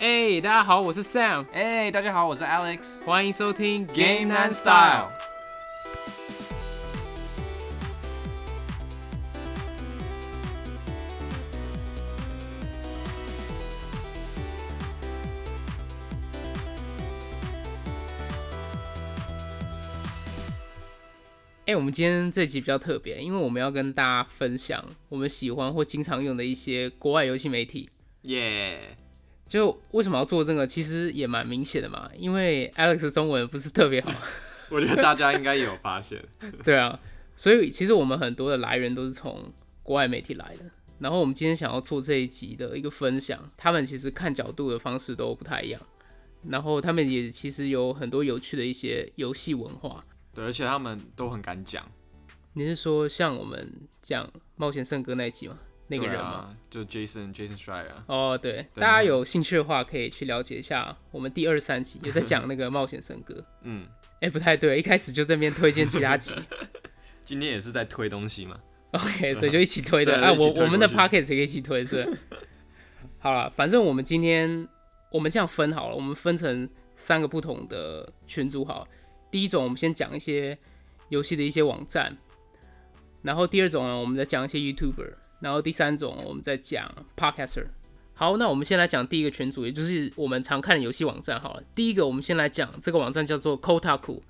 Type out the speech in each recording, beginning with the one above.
哎、大家好，我是 Sam，哎、大家好，我是 Alex。欢迎收听 Game and Style。哎、我们今天这集比较特别，因为我们要跟大家分享我们喜欢或经常用的一些国外游戏媒体。耶、就为什么要做这个，其实也蛮明显的嘛，因为 Alex 的中文不是特别好，我觉得大家应该也有发现。对啊，所以其实我们很多的来源都是从国外媒体来的。然后我们今天想要做这一集的一个分享，他们其实看角度的方式都不太一样，然后他们也其实有很多有趣的一些游戏文化。对，而且他们都很敢讲。你是说像我们讲冒险圣歌那一集吗？那个人吗？啊，就 Jason Jason Schreier 啊。哦，对，大家有兴趣的话可以去了解一下，我们第二十三集也在讲那个冒险圣歌。嗯，哎、不太对，一开始就这边推荐其他集 今天也是在推东西嘛。，OK，所以就一起推的。哎啊，我我们的 p o c k e t 也一起推是。好了，反正我们今天我们这样分好了，我们分成三个不同的群组好了。第一种，我们先讲一些游戏的一些网站，然后第二种呢，我们再讲一些 YouTuber，然后第三种我们再讲 Podcaster。好，那我们先来讲第一个群组，也就是我们常看的游戏网站好了。第一个，我们先来讲这个网站叫做 Kotaku。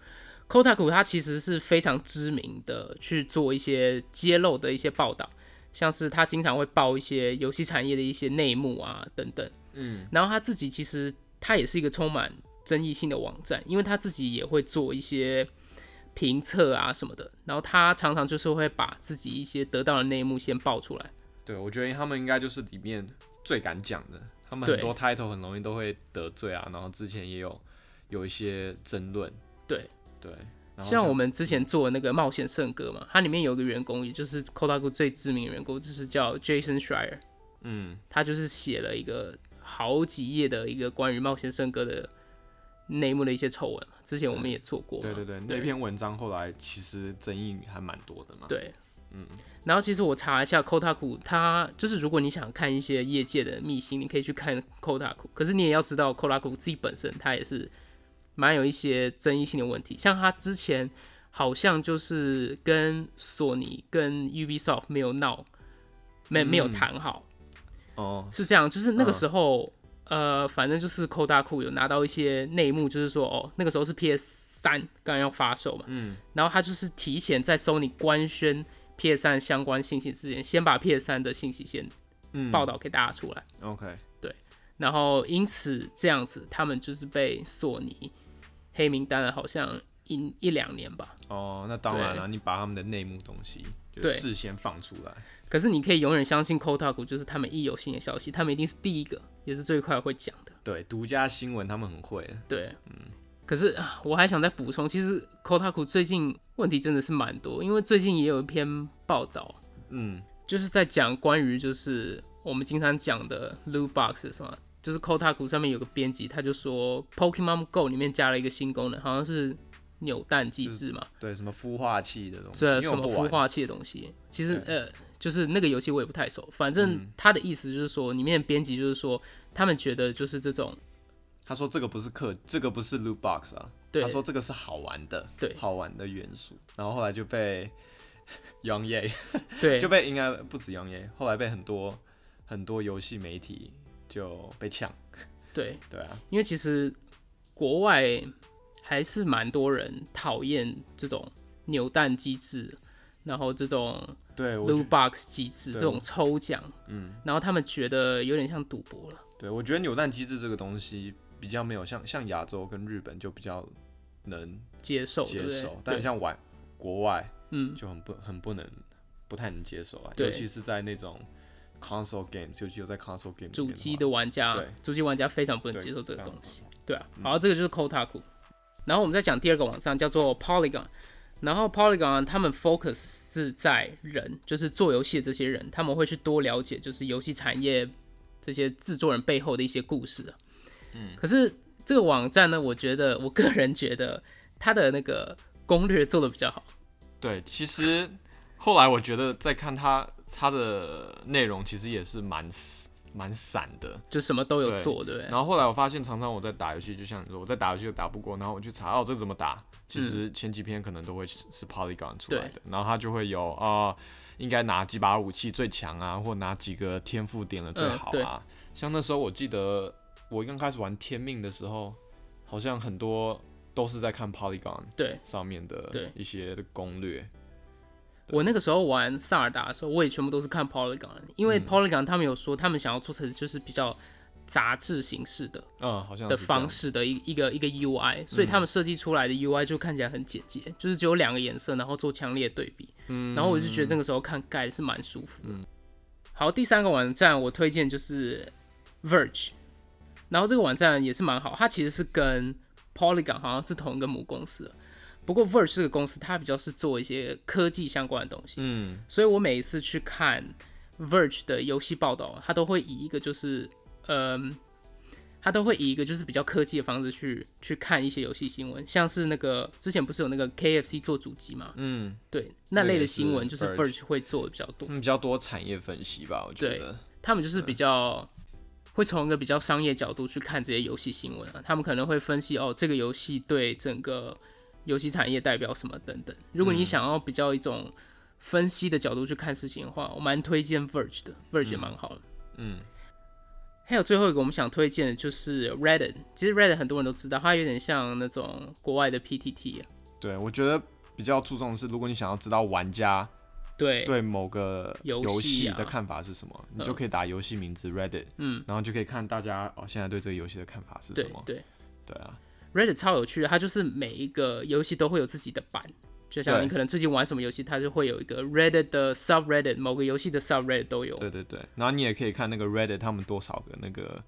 Kotaku 它其实是非常知名的，去做一些揭露的一些报道，像是它经常会报一些游戏产业的一些内幕啊等等。嗯，然后他自己其实他也是一个充满争议性的网站，因为他自己也会做一些评测啊什么的，然后他常常就是会把自己一些得到的内幕先爆出来。对，我觉得他们应该就是里面最敢讲的。他们很多 title 很容易都会得罪啊，然后之前也有有一些争论。对对，像我们之前做的那个冒险圣歌嘛，它里面有个员工，也就是 Kotaku 最知名的员工，就是叫 Jason Schreier，嗯，他就是写了一个好几页的一个关于冒险圣歌的内幕的一些丑闻嘛。之前我们也做过嘛，对对对，那篇文章后来其实争议还蛮多的嘛。对，嗯。然后其实我查一下 Kotaku，它就是如果你想看一些业界的秘辛，你可以去看 Kotaku。可是你也要知道 Kotaku 自己本身它也是蛮有一些争议性的问题，像它之前好像就是跟索尼跟 Ubisoft 没有闹，没没有嗯谈好，哦，是这样，就是那个嗯时候，呃，反正就是 Kotaku 有拿到一些内幕，就是说，哦，那个时候是 PS 三刚要发售嘛，嗯，然后他就是提前在 Sony 官宣 PS 三相关信息之前，先把 PS 三的信息先嗯。报道给大家出来，OK，对然后因此这样子，他们就是被索尼黑名单了，好像一一两年吧。哦，那当然了，你把他们的内幕东西就事先放出来。可是你可以永远相信 Kotaku，就是他们一有新的消息，他们一定是第一个，也是最快会讲的。对，独家新闻他们很会。对，嗯。可是啊我还想再补充，其实 Kotaku 最近问题真的是蛮多，因为最近也有一篇报道，嗯，就是在讲关于就是我们经常讲的 loot box 什么，就是 Kotaku 上面有个编辑，他就说 Pokemon Go 里面加了一个新功能，好像是扭蛋机制嘛，对，什么孵化器的东西，对什么。孵化器的东西，其实呃就是那个游戏我也不太熟，反正嗯他的意思就是说，里面的编辑就是说，他们觉得就是这种他说这个不是氪，这个不是 loot box 啊，对他说这个是好玩的，对好玩的元素。然后后来就被 Young Ye 对就被应该不止 Young Ye，后来被很多很多游戏媒体就被抢。对，对啊，因为其实国外还是蛮多人讨厌这种扭蛋机制，然后这种对我觉 loot box 机制，对这种抽奖，嗯，然后他们觉得有点像赌博了。对我觉得扭蛋机制这个东西比较没有像像亚洲跟日本就比较能接受，接受，但像外国外嗯，就很不很不能不太能接受啊，尤其是在那种 console game，就只有在 console game 主机的玩家对，主机玩家非常不能接受这个东西。对啊，嗯。好，这个就是 Kotaku。然后我们再讲第二个网站叫做 Polygon，然后 Polygon 他们 focus 是在人，就是做游戏的这些人，他们会去多了解就是游戏产业这些制作人背后的一些故事啊。嗯，可是这个网站呢，我觉得我个人觉得它的那个攻略做的比较好。对，其实后来我觉得再看它它的内容，其实也是蛮死蛮散的。就什么都有做，对？然后后来我发现，常常我在打游戏，就像你说，我在打游戏就打不过，然后我去查哦这怎么打，其实前几篇可能都会是是 Polygon 出来的，然后它就会有啊、应该拿几把武器最强啊，或拿几个天赋点了最好啊。像那时候我记得我刚开始玩天命的时候，好像很多都是在看 Polygon 对上面的一些攻略。我那个时候玩萨尔达的时候，我也全部都是看 Polygon，的因为嗯。Polygon 他们有说他们想要做成就是比较杂志形式的嗯，好像的方式的一一个一个 UI，所以他们设计出来的 UI 就看起来很简洁，就是只有两个颜色，然后做强烈的对比。嗯。然后我就觉得那个时候看盖的是蛮舒服的。好，第三个网站我推荐就是 Verge，然后这个网站也是蛮好，它其实是跟 Polygon 好像是同一个母公司的，不过 Verge 这个公司它比较是做一些科技相关的东西，嗯所以我每一次去看 Verge 的游戏报道，它都会以一个就是嗯。它都会以一个就是比较科技的方式去去看一些游戏新闻，像是那个之前不是有那个 KFC 做主机嘛，嗯，对那类的新闻就是 Verge 会做的比较多。嗯比较多产业分析吧，我觉对得。他们就是比较会从一个比较商业角度去看这些游戏新闻啊，他们可能会分析哦，这个游戏对整个游戏产业代表什么等等。如果你想要比较一种分析的角度去看事情的话，我蛮推荐 Verge 的，Verge 也蛮好的。嗯还有最后一个我们想推荐的就是 Reddit，其实 Reddit 很多人都知道，它有点像那种国外的 PTT 啊。对，我觉得比较注重的是，如果你想要知道玩家对，对某个游游戏的看法是什么，你就可以打游戏名字 Reddit，嗯，然后就可以看大家哦现在对这个游戏的看法是什么。对对对啊，Reddit 超有趣的，它就是每一个游戏都会有自己的版，就像你可能最近玩什么游戏，它就会有一个 Reddit 的 subreddit，某个游戏的 subreddit 都有。对对对，然后你也可以看那个 Reddit 他们多少个那个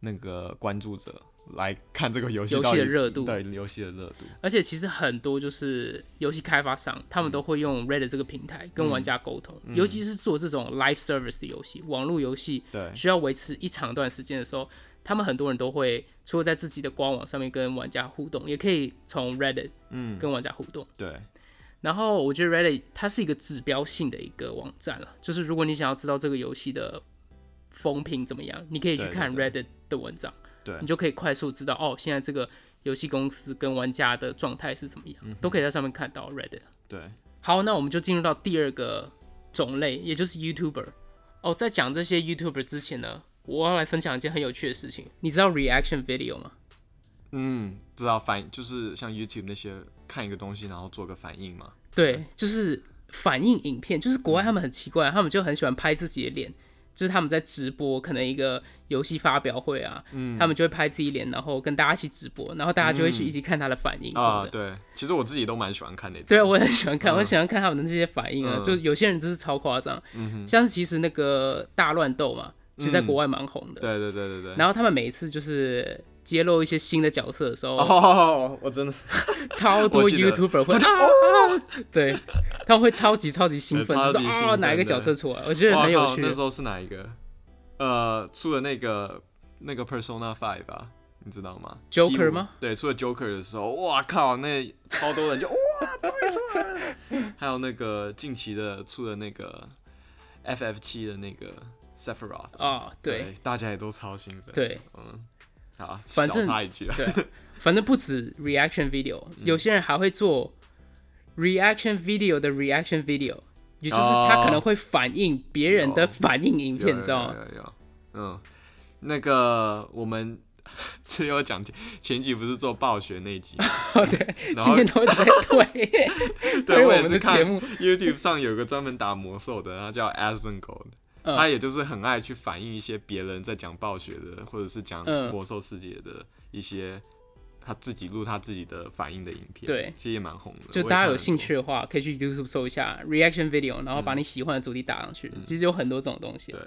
那个关注者来 看这个游戏游戏的热度。对游戏的热度。而且其实很多就是游戏开发商，他们都会用 Reddit 这个平台跟玩家沟通，尤其是做这种 live service 的游戏，网络游戏对，需要维持一长段时间的时候，他们很多人都会除了在自己的官网上面跟玩家互动，也可以从 Reddit 嗯，跟玩家互动。对，然后我觉得 Reddit 它是一个指标性的一个网站了，就是如果你想要知道这个游戏的风评怎么样，你可以去看 Reddit 的文章，对你就可以快速知道哦，现在这个游戏公司跟玩家的状态是怎么样，嗯都可以在上面看到 Reddit。对，好，那我们就进入到第二个种类，也就是 YouTuber。哦，在讲这些 YouTuber 之前呢，我要来分享一件很有趣的事情。你知道 reaction video 吗？嗯，知道反就是像 YouTube 那些看一个东西然后做个反应嘛。对，就是反应影片，就是国外他们很奇怪，他们就很喜欢拍自己的脸，就是他们在直播可能一个游戏发表会啊，嗯他们就会拍自己脸，然后跟大家一起直播，然后大家就会去一起看他的反应什么啊，对，其实我自己都蛮喜欢看那种。对啊，我很喜欢看，嗯我喜欢看他们的这些反应啊，嗯就有些人真是超夸张，嗯哼，像是其实那个大乱斗嘛，其实在嗯国外蛮红的，对对对对对。然后他们每一次就是揭露一些新的角色的时候，哦，我真的 超多 YouTuber 会啊，啊对，他们会超级超级兴奋，就是啊哪一个角色出来，我觉得很有趣那。时候是哪一个？呃，出了那个那个 Persona Five 吧，你知道吗 Joker 吗？对，出了 Joker 的时候，哇靠，那超多人就哇，终于出来了。还有那个近期的出了那个 FF 七的那个 Sephiroth 啊对。对，大家也都超兴奋。，对。嗯，好，反正小插一句啊，对，反正不止 reaction video，有嗯些人还会做 reaction video 的 reaction video，也就是他可能会反映别人的反应影片，有你知道吗？有有有，嗯，那个我们 只有讲前几不是做暴雪那集，哦，对，今天都在推 推对我也是看的节目，YouTube 上有个专门打魔兽的，他叫 Asmongold，、嗯。他也就是很爱去反映一些别人在讲暴雪的，或者是讲嗯。魔兽世界的一些他自己录他自己的反应的影片，对。其实也蛮红的。就大家有兴趣的话，可以去 YouTube 搜一下 reaction video，然后把你喜欢的主题打上去。其实有很多这种东西。对，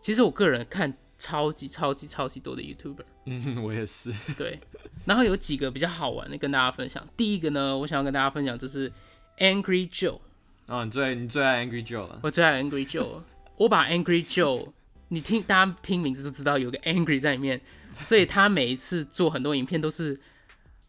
其实我个人看超级超级超级多的 YouTuber，嗯，我也是，对，然后有几个比较好玩的跟大家分享。第一个呢，我想要跟大家分享就是 Angry Joe，啊，你最你最爱 Angry Joe 了，我最爱 Angry Joe，我把 Angry Joe，你听大家听名字就知道有个 Angry 在里面，所以他每一次做很多影片都是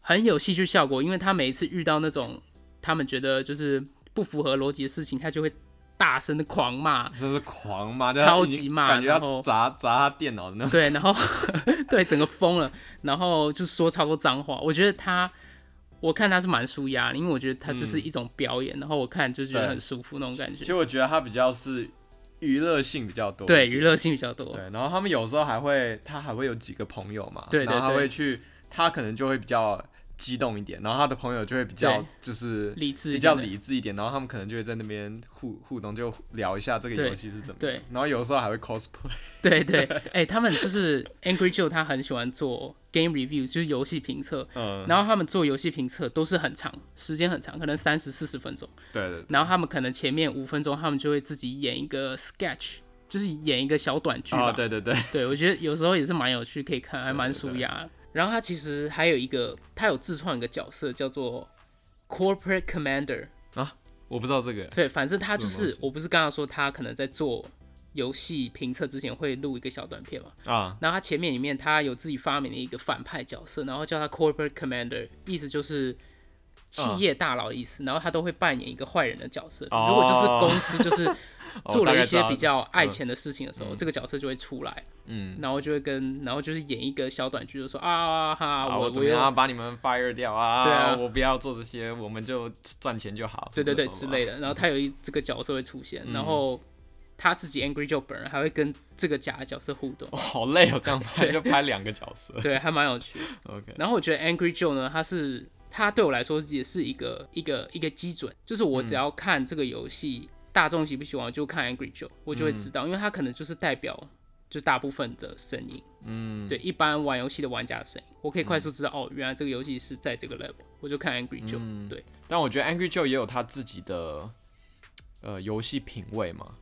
很有戏剧效果，因为他每一次遇到那种他们觉得就是不符合逻辑的事情，他就会大声的狂骂，这是狂骂，超级骂感觉然后要砸砸他电脑的那种。对，然后 对整个疯了，然后就说超多脏话。我觉得他，我看他是蛮舒压的，因为我觉得他就是一种表演，然后我看就觉得很舒服那种感觉。其实我觉得他比较是娱乐性比较多，对，娱乐性比较多。对，然后他们有时候还会，他还会有几个朋友嘛，然后他会去，他可能就会比较激动一点，然后他的朋友就会比较就是理智比较理智一点，然后他们可能就会在那边互互动，就聊一下这个对游戏是怎么样，对。然后有时候还会 cosplay，对对，哎、他们就是 Angry Joe，他很喜欢做 game review，就是游戏评测。嗯，然后他们做游戏评测都是很长，时间很长，可能三十四十分钟。对对对，然后他们可能前面五分钟，他们就会自己演一个 sketch，就是演一个小短剧吧。哦，对对对，对，我觉得有时候也是蛮有趣，可以看，还蛮舒压。的。然后他其实还有一个，他有自创一个角色叫做 Corporate Commander 啊。我不知道这个，对，反正他就是我不是刚刚说他可能在做游戏评测之前会录一个小短片嘛？啊，然后他前面里面他有自己发明了一个反派角色，然后叫他 Corporate Commander，意思就是企业大佬的意思。然后他都会扮演一个坏人的角色。哦如果就是公司就是 哦做了一些比较爱钱的事情的时候，嗯这个角色就会出来，嗯，然后就会跟，然后就是演一个小短剧，就说啊哈，啊，我我怎么样把你们 fire 掉啊？对啊我不要做这些，我们就赚钱就好，对对对之类的。然后他有一这个角色会出现，嗯然后他自己 Angry Joe 本人还会跟这个假的角色互动哦，，好累哦，这样拍对就拍两个角色对，还蛮有趣的。OK，然后我觉得 Angry Joe 呢，他是他对我来说也是一个一个一个基准，就是我嗯。只要看这个游戏、大众喜不喜欢，我就看 Angry Joe，我就会知道，因为它可能就是代表就大部分的声音，嗯，对一般玩游戏的玩家的声音，我可以快速知道、哦，原来这个游戏是在这个 level，我就看 Angry Joe，、嗯。对。但我觉得 Angry Joe 也有他自己的呃游戏品味嘛，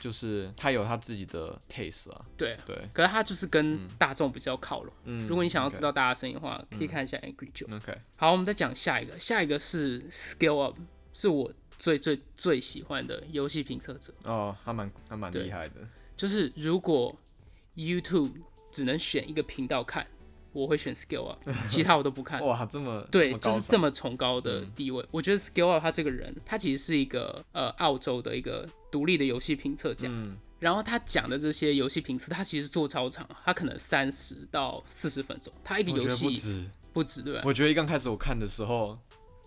就是他有他自己的 taste 啊，对。对，可是他就是跟大众比较靠拢。嗯，如果你想要知道大家声音的话，可以看一下 Angry Joe。，OK，好，我们再讲下一个，下一个是 Scale Up，是我最最最喜欢的游戏评测者。哦，他蛮他蛮厉害的，就是如果 YouTube 只能选一个频道看，我会选 Skill Up，其他我都不看。哇，这么对，就是这么崇高的地位。我觉得 Skill Up 他这个人，他其实是一个呃澳洲的一个独立的游戏评测家。嗯然后他讲的这些游戏评测，他其实做超长，他可能三十到四十分钟，他一个游戏不止，不止对吧？我觉得一刚开始我看的时候，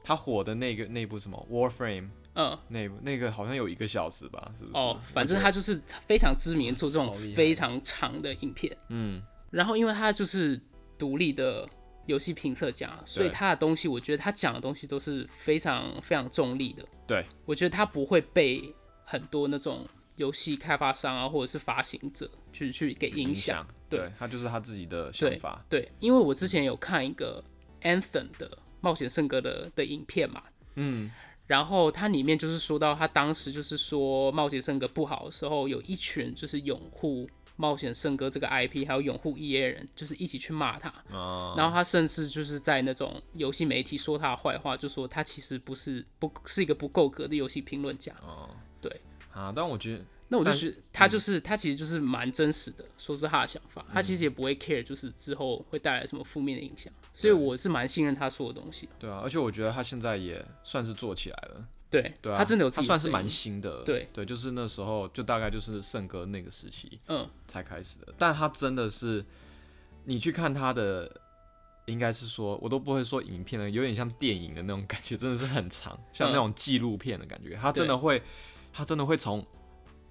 他火的那个那部什么 Warframe 嗯，那部那个好像有一个小时吧，是不是？哦，反正他就是非常知名，做这种非常长的影片。嗯然后因为他就是独立的游戏评测家，所以他的东西，我觉得他讲的东西都是非常非常中立的。对，我觉得他不会被很多那种游戏开发商啊，或者是发行者去去给影响。对对他就是他自己的想法，对，因为我之前有看一个 Anthem 的冒险圣歌的的影片嘛，嗯然后它里面就是说到他当时就是说冒险圣歌不好的时候，有一群就是拥护冒险圣歌这个 IP，还有拥护 EA 人，就是一起去骂他。哦，然后他甚至就是在那种游戏媒体说他的坏话，就说他其实不是不是一个不够格的游戏评论家。哦，对啊，但我觉得那我就但觉得他就是、他其实就是蛮真实的，说出他的想法，他其实也不会 care 就是之后会带来什么负面的影响，所以我是蛮信任他说的东西的。对啊，而且我觉得他现在也算是做起来了，对，对啊，他真的有自他己算是蛮新的，对。对，就是那时候就大概就是圣哥那个时期嗯，才开始的，但他真的是你去看他的。应该是说，我都不会说影片了，有点像电影的那种感觉，真的是很长，像那种纪录片的感觉。他真的会，他真的会从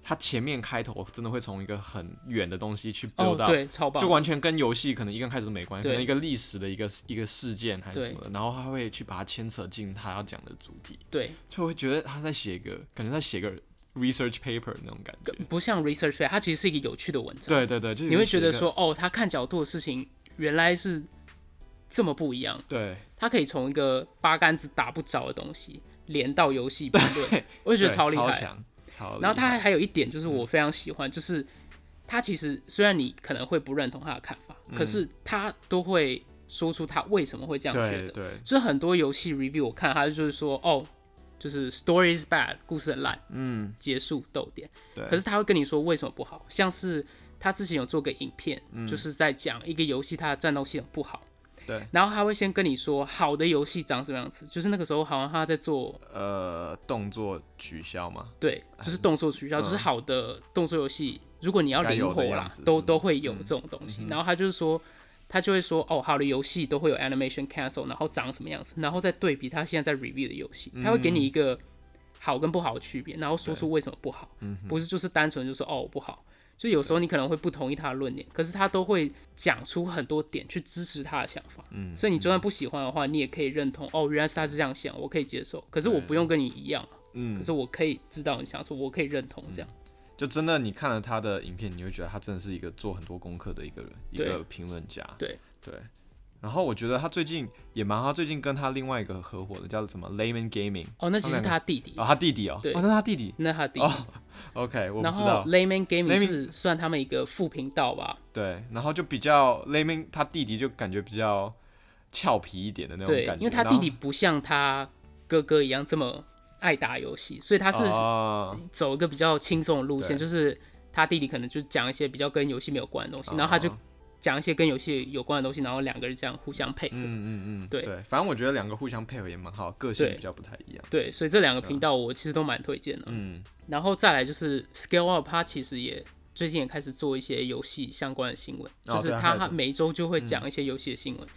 他前面开头，真的会从一个很远的东西去 build 哦，对，超棒。就，完全跟游戏可能一刚开始都没关系，可能一个历史的一个一个事件还是什么的，然后他会去把它牵扯进他要讲的主题，对，就会觉得他在写一个，感觉在写个 research paper 那种感觉。不像 research paper，它其实是一个有趣的文章。对对对，就你会觉得说，哦，他看角度的事情原来是这么不一样，对，他可以从一个八竿子打不着的东西连到游戏 评论，我就觉得超厉害。然后他还还有一点就是我非常喜欢，就是他其实虽然你可能会不认同他的看法，可是他都会说出他为什么会这样觉得。所以很多游戏 review 我看他就是说，哦，就是 story is bad，故事很烂，嗯，结束逗点。对可是他会跟你说为什么不好，像是他之前有做个影片，嗯就是在讲一个游戏它的战斗系统不好，对，然后他会先跟你说好的游戏长什么样子，就是那个时候好像他在做呃，动作取消嘛，对，就是动作取消，就是好的动作游戏，如果你要灵活啦都都会有这种东西。然后他就是说，他就会说，哦，好的游戏都会有 animation cancel，然后长什么样子，然后再对比他现在在 review 的游戏，他会给你一个好跟不好的区别，然后说出为什么不好，嗯不是就是单纯就说哦不好。就有时候你可能会不同意他的论点，可是他都会讲出很多点去支持他的想法。嗯，所以你就算不喜欢的话，你也可以认同哦，原来是他是这样想，我可以接受。可是我不用跟你一样，嗯可，是我可以知道你想说，我可以认同这样。就真的你看了他的影片，你会觉得他真的是一个做很多功课的一个人，一个评论家。对对。然后我觉得他最近也蛮好，他最近跟他另外一个合伙的叫什么 Layman Gaming，哦，那其实是他他弟弟，哦，他弟弟哦，对哦，那他弟弟。那他弟弟。哦 OK，我不然后知道。Layman Gaming Layman- 是算他们一个副频道吧？对，然后就比较 Layman 他弟弟就感觉比较俏皮一点的那种对感，觉，因为他弟弟不像他哥哥一样这么爱打游戏，所以他是哦走一个比较轻松的路线，就是他弟弟可能就讲一些比较跟游戏没有关的东西，然后他就哦讲一些跟游戏有关的东西，然后两个人这样互相配合。嗯嗯嗯，对对，反正我觉得两个互相配合也蛮好，个性比较不太一样。对，所以这两个频道我其实都蛮推荐的。嗯，然后再来就是 Scale Up，它其实也最近也开始做一些游戏相关的新闻，哦就是对它开始它每周就会讲一些游戏的新闻，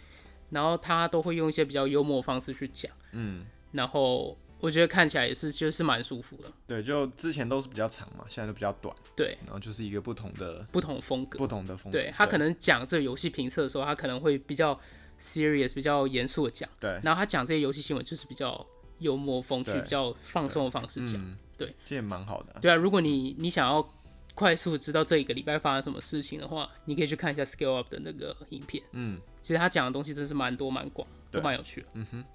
然后他都会用一些比较幽默的方式去讲，嗯，然后我觉得看起来也是就是蛮舒服的，对，就之前都是比较长嘛，现在都比较短，对，然后就是一个不同的不同风格，不同的风格。对他可能讲这个游戏评测的时候，他可能会比较 serious、比较严肃的讲，对，然后他讲这些游戏新闻就是比较幽默风趣、比较放松的方式讲。嗯，对，这也蛮好的啊。对啊，如果你你想要快速知道这一个礼拜发生什么事情的话，你可以去看一下 Scale Up 的那个影片。嗯其实他讲的东西真是蛮多蛮广，都对蛮有趣的。嗯哼，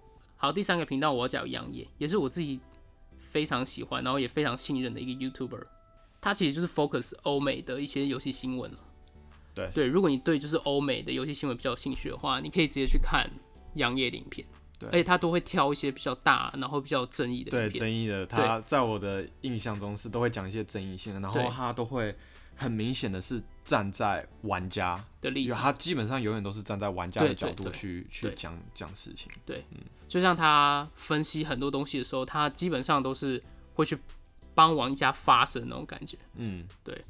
好，第三个频道我要讲杨业，也是我自己非常喜欢，然后也非常信任的一个 YouTuber。他其实就是 focus 欧美的一些游戏新闻了。对对，如果你对就是欧美的游戏新闻比较有兴趣的话，你可以直接去看杨业的影片。对而且他都会挑一些比较大，然后比较有争议的对影片。争议的，他在我的印象中是都会讲一些争议性的，然后对他都会很明显的是站在玩家，的立场，他基本上永远都是站在玩家的角度对去去讲讲事情。对，嗯就像他分析很多东西的时候，他基本上都是会去帮玩家发声那种感觉。嗯，对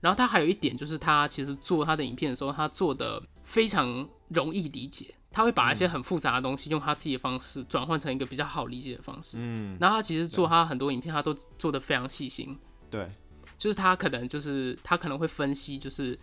然后他还有一点就是，他其实做他的影片的时候，他做的非常容易理解，他会把一些很复杂的东西用他自己的方式转换成一个比较好理解的方式。嗯，然后他其实做他很多影片，他都做的非常细心，对，就是他可能就是他可能会分析，就是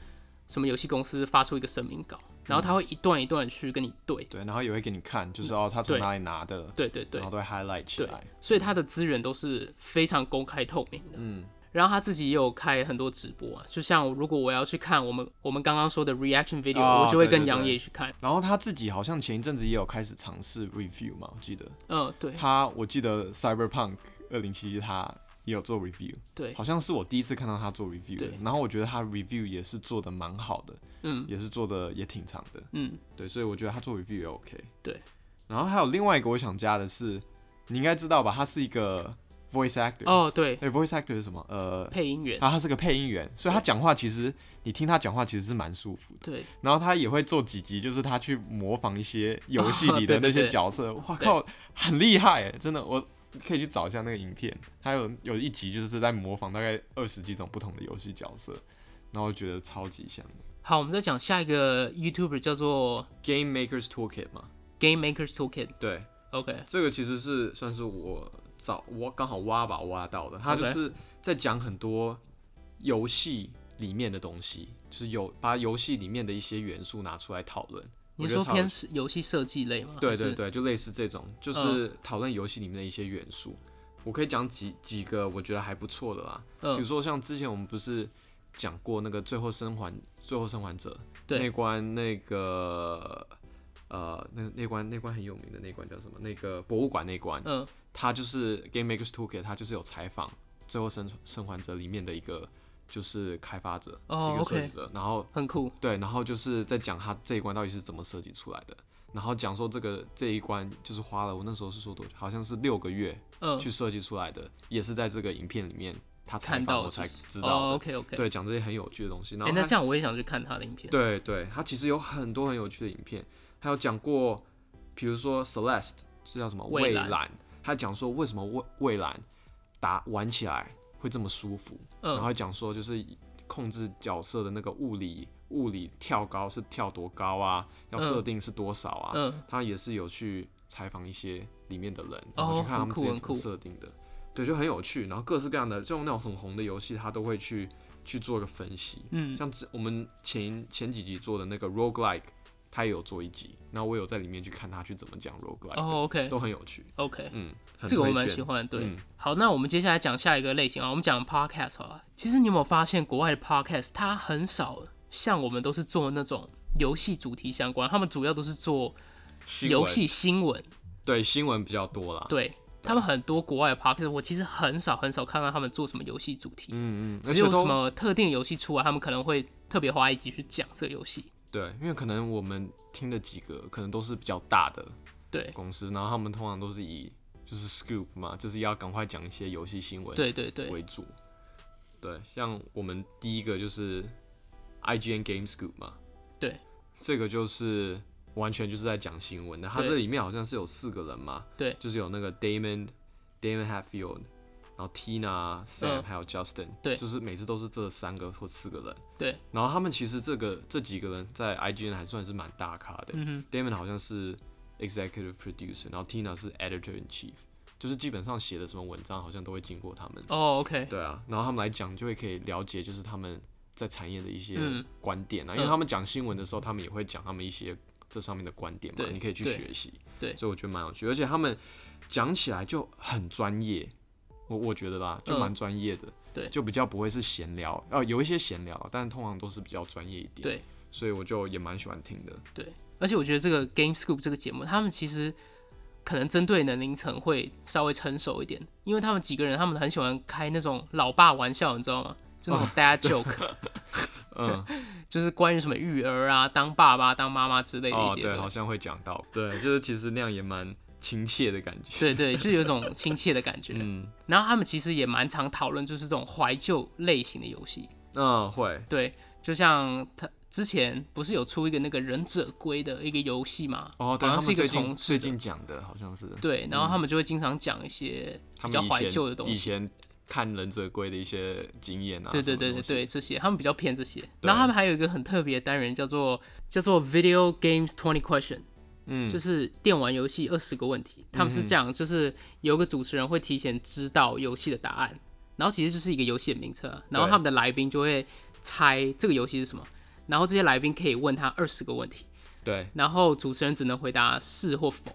什么游戏公司发出一个声明稿，然后他会一段一段去跟你对，对，然后也会给你看，就是哦，他从哪里拿的，对对对然后都会 highlight 起来。，所以他的资源都是非常公开透明的。嗯，然后他自己也有开很多直播啊，就像如果我要去看我们我们刚刚说的 reaction video，、哦我就会跟杨对对对野去看。然后他自己好像前一阵子也有开始尝试 review 嘛，我记得嗯，对他，我记得 Cyberpunk 二零七七他也有做 review，对，好像是我第一次看到他做 review 然后我觉得他 review 也是做的蛮好的，嗯。也是做的也挺长的，嗯，对，所以我觉得他做 review 也 OK。对，然后还有另外一个我想加的是，你应该知道吧，他是一个 voice actor，哦对，对，voice actor 是什么？呃，配音员，他他是个配音员，所以他讲话其实你听他讲话其实是蛮舒服的。对。然后他也会做几集，就是他去模仿一些游戏里的那些角色，哇靠，很厉害哎，真的，我可以去找一下那个影片。它有有一集就是在模仿大概二十几种不同的游戏角色，然后我觉得超级像的。好，我们再讲下一个 YouTuber 叫做 Game Makers Toolkit 嘛，Game Makers Toolkit。对，OK，这个其实是算是我找我刚好挖吧挖到的，他就是在讲很多游戏里面的东西，就是有把游戏里面的一些元素拿出来讨论。我你说偏是游戏设计类吗？对对对，就类似这种，就是讨论游戏里面的一些元素。我可以讲几几个我觉得还不错的啦，比如嗯，说像之前我们不是讲过那个《最后生还》《最后生还者》对那关那个呃那那关那关很有名的那关叫什么？那个博物馆那关，嗯它就是 Game Makers Toolkit，它就是有采访《最后生生还者》里面的一个就是开发者、哦一个设计者，然后很酷。对，然后就是在讲他这一关到底是怎么设计出来的，然后讲说这个这一关就是花了我那时候是说多久，好像是六个月嗯，去设计出来的，也是在这个影片里面他采看访我才知道 OK OK。对，讲这些很有趣的东西。那这样我也想去看他的影片。对对，他其实有很多很有趣的影片，还有讲过，比如说 Celeste 是叫什么蔚蓝，他讲说为什么蔚蔚蓝打玩起来会这么舒服，然后讲说就是控制角色的那个物理物理跳高是跳多高啊，要设定是多少啊，嗯，他也是有去采访一些里面的人，然后哦去看他们之前怎么设定的，对，就很有趣。然后各式各样的这种那种很红的游戏，他都会去去做一个分析。嗯。像之我们前前几集做的那个 roguelike，他也有做一集，那我有在里面去看他去怎么讲 roguelike，哦，OK 都很有趣。OK，嗯，这个我蛮喜欢。对，嗯好，那我们接下来讲下一个类型啊，我们讲 podcast 好了。其实你有没有发现，国外的 podcast 它很少像我们都是做那种游戏主题相关，他们主要都是做游戏新闻。对新闻比较多啦。对他们很多国外的 podcast，我其实很少很少看到他们做什么游戏主题，嗯嗯，只有什么特定游戏出来，他们可能会特别花一集去讲这个游戏。对，因为可能我们听的几个可能都是比较大的对公司，然后他们通常都是以就是 scoop 嘛，就是要赶快讲一些游戏新闻对对对，为主。对，像我们第一个就是 IGN Game Scoop 嘛，对，这个就是完全就是在讲新闻的。它这里面好像是有四个人嘛，对就是有那个 Damon Damon Hatfield，然后 Tina、Sam、嗯。还有 Justin，对。就是每次都是这三个或四个人。对，然后他们其实这个这几个人在 IGN 还算是蛮大咖的。嗯哼，Damon 好像是 Executive Producer，然后 Tina 是 Editor in Chief，就是基本上写的什么文章好像都会经过他们。哦，OK，对啊，然后他们来讲就会可以了解，就是他们在产业的一些嗯。观点啊，嗯。因为他们讲新闻的时候，他们也会讲他们一些这上面的观点嘛，对。你可以去对学习。对。所以我觉得蛮有趣，而且他们讲起来就很专业，我我觉得啦，就蛮专业的。嗯对就比较不会是闲聊，哦，有一些闲聊，但通常都是比较专业一点。对，所以我就也蛮喜欢听的。对，而且我觉得这个 Game Scoop 这个节目，他们其实可能针对年龄层会稍微成熟一点，因为他们几个人他们很喜欢开那种老爸玩笑，你知道吗？就那种 dad joke，嗯，就是关于什么育儿啊、当爸爸、当妈妈之类的一哦，些。对，好像会讲到，对，就是其实那样也蛮亲切的感觉。对对，就有一种亲切的感觉。嗯然后他们其实也蛮常讨论，就是这种怀旧类型的游戏。嗯，会，对，就像他之前不是有出一个那个忍者龟的一个游戏嘛？哦，对，好像是一个他们最近重置的最近讲的好像是，对，然后他们就会经常讲一些比较怀旧的东西。以前看忍者龟的一些经验啊，对对对对对，这些他们比较偏这些。然后他们还有一个很特别的单元，叫做叫做 Video Games Twenty Question，嗯，就是电玩游戏二十个问题。他们是这样，就是有个主持人会提前知道游戏的答案，然后其实就是一个游戏的名称啊，然后他们的来宾就会猜这个游戏是什么，然后这些来宾可以问他二十个问题，对。然后主持人只能回答是或否，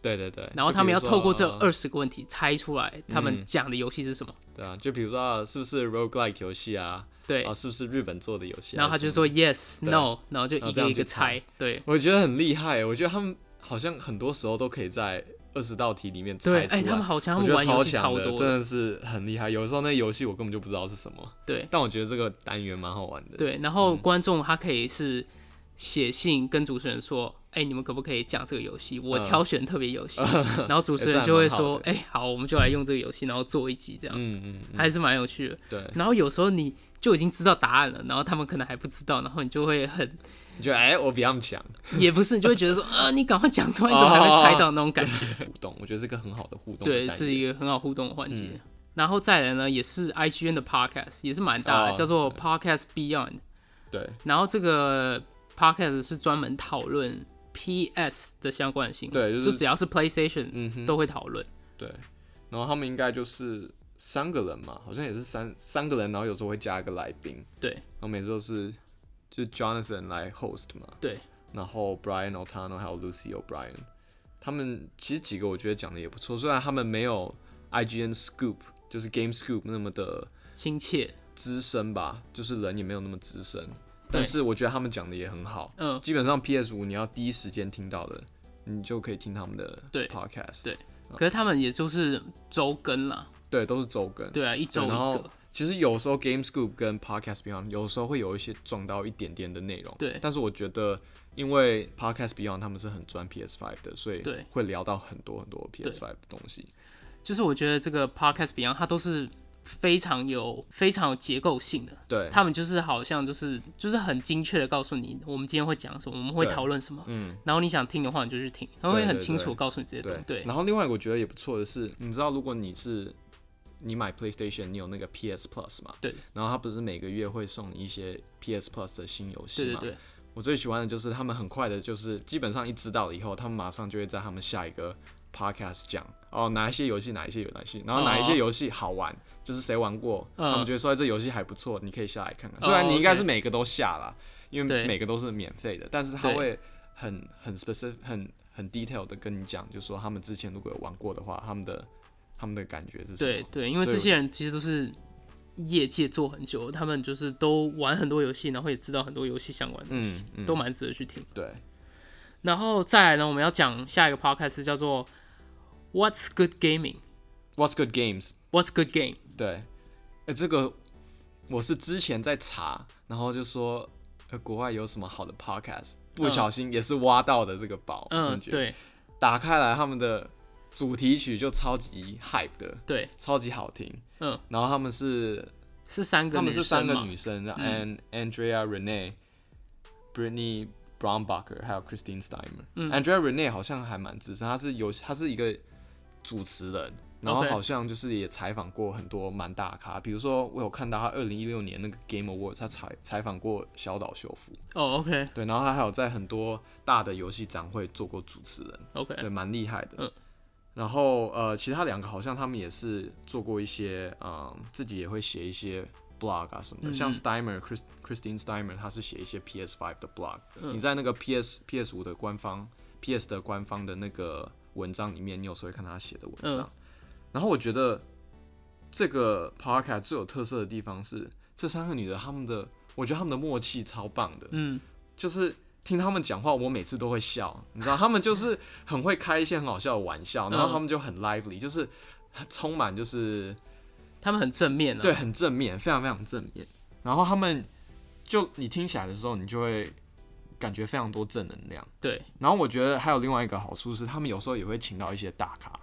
对对对，然后他们要透过这二十个问题猜出来他们嗯。讲的游戏是什么。对啊，就比如说啊是不是 roguelike 游戏啊，对啊，是不是日本做的游戏啊，然后他就说 yes no，然后就一个一个猜猜，对。我觉得很厉害，我觉得他们好像很多时候都可以在二十道题里面猜。哎、他们好强，他我觉得超们玩游戏超强的，多。真的是很厉害。有时候那游戏我根本就不知道是什么，对但我觉得这个单元蛮好玩的。对，然嗯后观众他可以是写信跟主持人说，哎、你们可不可以讲这个游戏？我嗯挑选特别游戏，然后主持人就会说，哎、好，我们就来用这个游戏，然后做一集这样，嗯嗯嗯，还是蛮有趣的。对，然后有时候你就已经知道答案了，然后他们可能还不知道，然后你就会很，你觉得哎，我比他们强，也不是，你就会觉得说，啊，你赶快讲出来，你怎么还会猜到那种感觉？互动，我觉得是个很好的互动的对，是一个很好互动的环节。嗯然后再来呢，也是 IGN 的 Podcast，也是蛮大的，哦叫做 Podcast Beyond。对然后这个 podcast 是专门讨论 PS 的相关性，对就是只要是 PlayStation、嗯，都会讨论。对。然后他们应该就是三个人嘛，好像也是三三个人，然后有时候会加一个来宾，对。然后每次都是就 Jonathan 来 host 嘛，对。然后 Brian Otano 还有 Lucy O'Brien，他们其实几个我觉得讲的也不错，虽然他们没有 IGN Scoop 就是 Game Scoop 那么的亲切，资深吧，就是人也没有那么资深，但是我觉得他们讲的也很好。嗯，基本上 PS 五你要第一时间听到的，你就可以听他们的对。podcast，对。可是他们也就是周更啦，对，都是周更。对啊，一周一然后个，其实有时候 Game Scoop 跟 Podcast Beyond 有时候会有一些撞到一点点的内容，对。但是我觉得，因为 Podcast Beyond 他们是很专 PS Five 的，所以对。会聊到很多很多 PS Five 的东西。就是我觉得这个 podcast Beyond 它都是非常有非常有结构性的，对，他们就是好像就是就是很精确的告诉你，我们今天会讲什么，我们会讨论什么，嗯，然后你想听的话你就去听，他们会很清楚告诉你这些东西。对，然后另外我觉得也不错的是，你知道如果你是你买 PlayStation，你有那个 PS Plus 嘛？对。然后他不是每个月会送你一些 PS Plus 的新游戏嘛？对对对，我最喜欢的就是他们很快的，就是基本上一知道了以后，他们马上就会在他们下一个 podcast 讲哦哪一些游戏哪一些有哪些，然后哪一些游戏好玩，就是谁玩过，嗯他们觉得说哎这游戏还不错，你可以下来看看。哦虽然你应该是每个都下啦，因为每个都是免费的，但是他会很很 specific 很很 detail 的跟你讲，就说他们之前如果有玩过的话，他们的他们的感觉是什么？对对，因为这些人其实都是业界做很久，他们就是都玩很多游戏，然后也知道很多游戏相关的东西，嗯嗯都蛮值得去听。对然后再来呢，我们要讲下一个 podcast 叫做 What's Good Gaming。，What's good games？What's Good Game？对，哎、这个我是之前在查，然后就说，呃，国外有什么好的 podcast，不小心也是挖到的这个宝，嗯，对打开来他们的主题曲就超级 hype 的，对，超级好听，嗯，然后他们是是三个他女们是三个女生嗯，and Andrea Renee、Brittany Brownbacher 还有 Christine Steimer。嗯。Andrea Renee 好像还蛮资深，她是有她是一个主持人，然后好像就是也采访过很多蛮大咖，比如说我有看到她二零一六年那个 Game Awards，她采采访过小岛秀夫，哦，OK。对，然后她还有在很多大的游戏展会做过主持人。OK，对，蛮厉害的。嗯然后呃，其他两个好像他们也是做过一些，嗯，自己也会写一些 blog 啊什么的。像嗯 Steimer Chris Christine Steimer，他是写一些 PS Five 的 blog、嗯你在那个 PS PS 五的官方 PS 的官方的那个文章里面，你有时候会看他写的文章。嗯然后我觉得这个 podcast 最有特色的地方是，这三个女的她们的，我觉得她们的默契超棒的。嗯，就是听他们讲话，我每次都会笑，你知道，他们就是很会开一些很好笑的玩笑，然后嗯他们就很 lively，就是充满就是他们很正面啊。对，很正面，非常非常正面。然后他们就你听起来的时候，你就会感觉非常多正能量。对然后我觉得还有另外一个好处是，他们有时候也会请到一些大咖，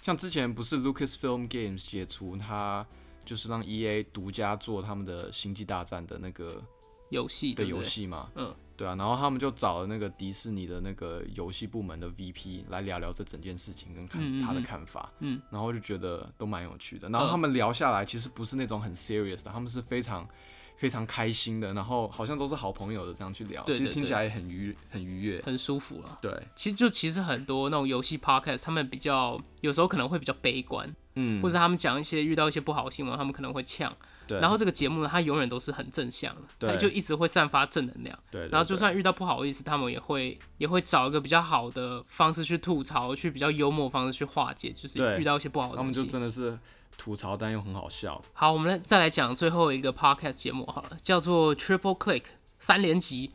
像之前不是 Lucasfilm Games 解除他就是让 EA 独家做他们的星际大战的那个游戏的对游戏嘛，嗯，对啊，然后他们就找了那个迪士尼的那个游戏部门的 VP 来聊聊这整件事情跟看他的嗯。看法，嗯，然后就觉得都蛮有趣的。然后嗯。他们聊下来，其实不是那种很 serious 的，他们是非常非常开心的，然后好像都是好朋友的这样去聊，其实听起来很愉很愉悦。很舒服了。对，其实就其实很多那种游戏 podcast，他们比较有时候可能会比较悲观，嗯，或者他们讲一些遇到一些不好的新闻，他们可能会呛。对，然后这个节目呢，它永远都是很正向的，对它就一直会散发正能量。对，对然后就算遇到不好意思，他们也会也会找一个比较好的方式去吐槽，去比较幽默的方式去化解，就是遇到一些不好的他们就。真的是吐槽，但又很好笑。好，我们来再来讲最后一个 podcast 节目好了，叫做 Triple Click 三连击。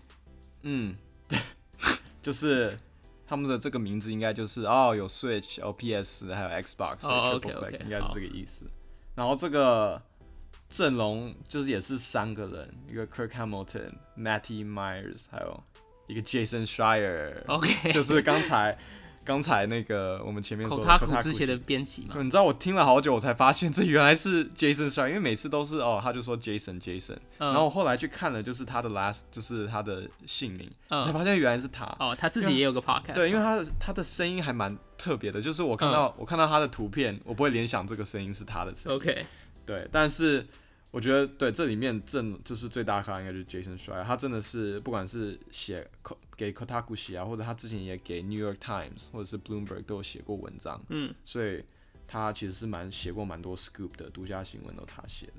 嗯，就是他们的这个名字应该就是哦，有 Switch、有 PS 还有 Xbox，所以哦 Triple OK，OK，Play 应该是这个意思。然后这个阵容就是也是三个人，一个 Kirk Hamilton、Matty Myers，还有一个 Jason Schreier，、OK，就是刚才刚才那个我们前面说的口塔库 Kotaku 之前的编辑嘛。你知道我听了好久，我才发现这原来是 Jason Schreier，因为每次都是哦，他就说 Jason Jason，、嗯然后我后来去看了，就是他的 last，就是他的姓名，嗯才发现原来是他。哦，他自己也有个 podcast。对，因为他的他的声音还蛮特别的，就是我看到、我看到他的图片，我不会联想这个声音是他的声音。OK，对，但是我觉得对这里面正就是最大咖应该就是 Jason Schreier，他真的是不管是写给 Kotaku 写啊，或者他之前也给 New York Times 或者是 Bloomberg 都有写过文章，嗯，所以他其实是蛮写过蛮多 scoop 的独家新闻都他写的。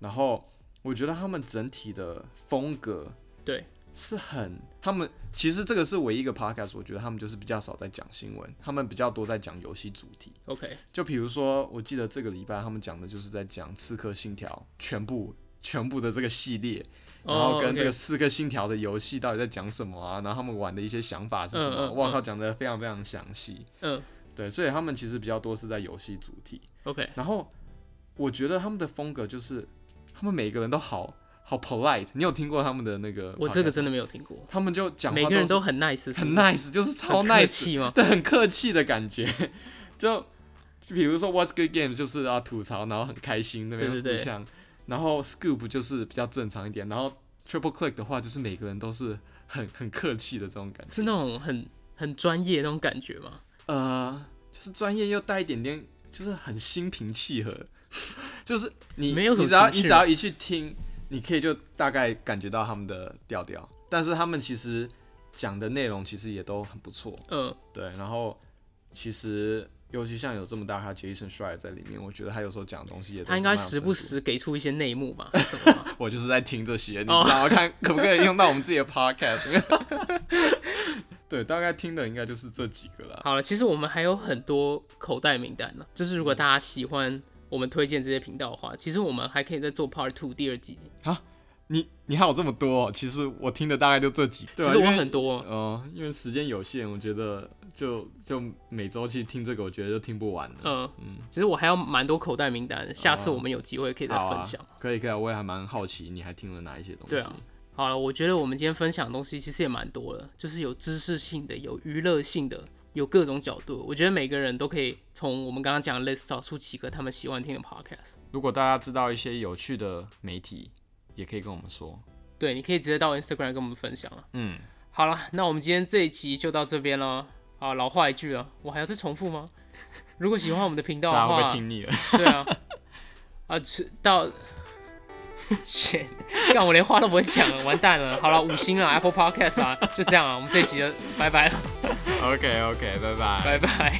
然后我觉得他们整体的风格对，是很，他们其实这个是唯一一个 podcast，我觉得他们就是比较少在讲新闻，他们比较多在讲游戏主题。OK，就比如说，我记得这个礼拜他们讲的就是在讲《刺客信条》全部全部的这个系列，然后跟这个《哦刺客信条》的游戏到底在讲什么啊，然后他们玩的一些想法是什么，嗯嗯哇靠，讲的非常非常详细。嗯对，所以他们其实比较多是在游戏主题。，OK，然后我觉得他们的风格就是，他们每个人都好好 polite。你有听过他们的那个？我这个真的，没有听过。他们就讲话每个人都很 nice，很 nice，就是超 nice，气吗？对，很客气的感觉。就比如说 What's Good Game 就是啊吐槽，然后很开心那边对对对互相，然后 Scoop 就是比较正常一点，然后 Triple Click 的话就是每个人都是很很客气的这种感觉，是那种很很专业那种感觉吗？呃，就是专业又带一点点，就是很心平气和，就是你没有什么你只要你只要一去听，你可以就大概感觉到他们的调调，但是他们其实讲的内容其实也都很不错，嗯，对，然后其实尤其像有这么大咖 Jason Schreier 在里面，我觉得他有时候讲的东西也他应该时不时给出一些内幕吧？我就是在听这些，你知哦道吗？看可不可以用到我们自己的 podcast。对，大概听的应该就是这几个了。好了，其实我们还有很多口袋名单呢。就是如果大家喜欢我们推荐这些频道的话，其实我们还可以再做 Part Two 第二集。你你还有这么多、哦，其实我听的大概就这几个。其实我很多，呃，因为时间有限，我觉得就就每周去听这个，我觉得就听不完了。嗯嗯，其实我还有蛮多口袋名单，下次哦我们有机会可以再分享。可以可以啊，我也还蛮好奇，你还听了哪一些东西？对啊好了，我觉得我们今天分享的东西其实也蛮多了，就是有知识性的，有娱乐性的，有各种角度。我觉得每个人都可以从我们刚刚讲的 list 找出几个他们喜欢听的 podcast。如果大家知道一些有趣的媒体，也可以跟我们说。对，你可以直接到 Instagram 跟我们分享了。嗯，好了，那我们今天这一集就到这边了。啊，老话一句了，我还要再重复吗？如果喜欢我们的频道的话，大家会不会听腻了？对啊，啊，吃到 shit，干我连话都不会讲了，完蛋了。好了，五星啊，Apple Podcast 啊，就这样啊，我们这一集就拜拜了，OK OK，拜拜。拜拜。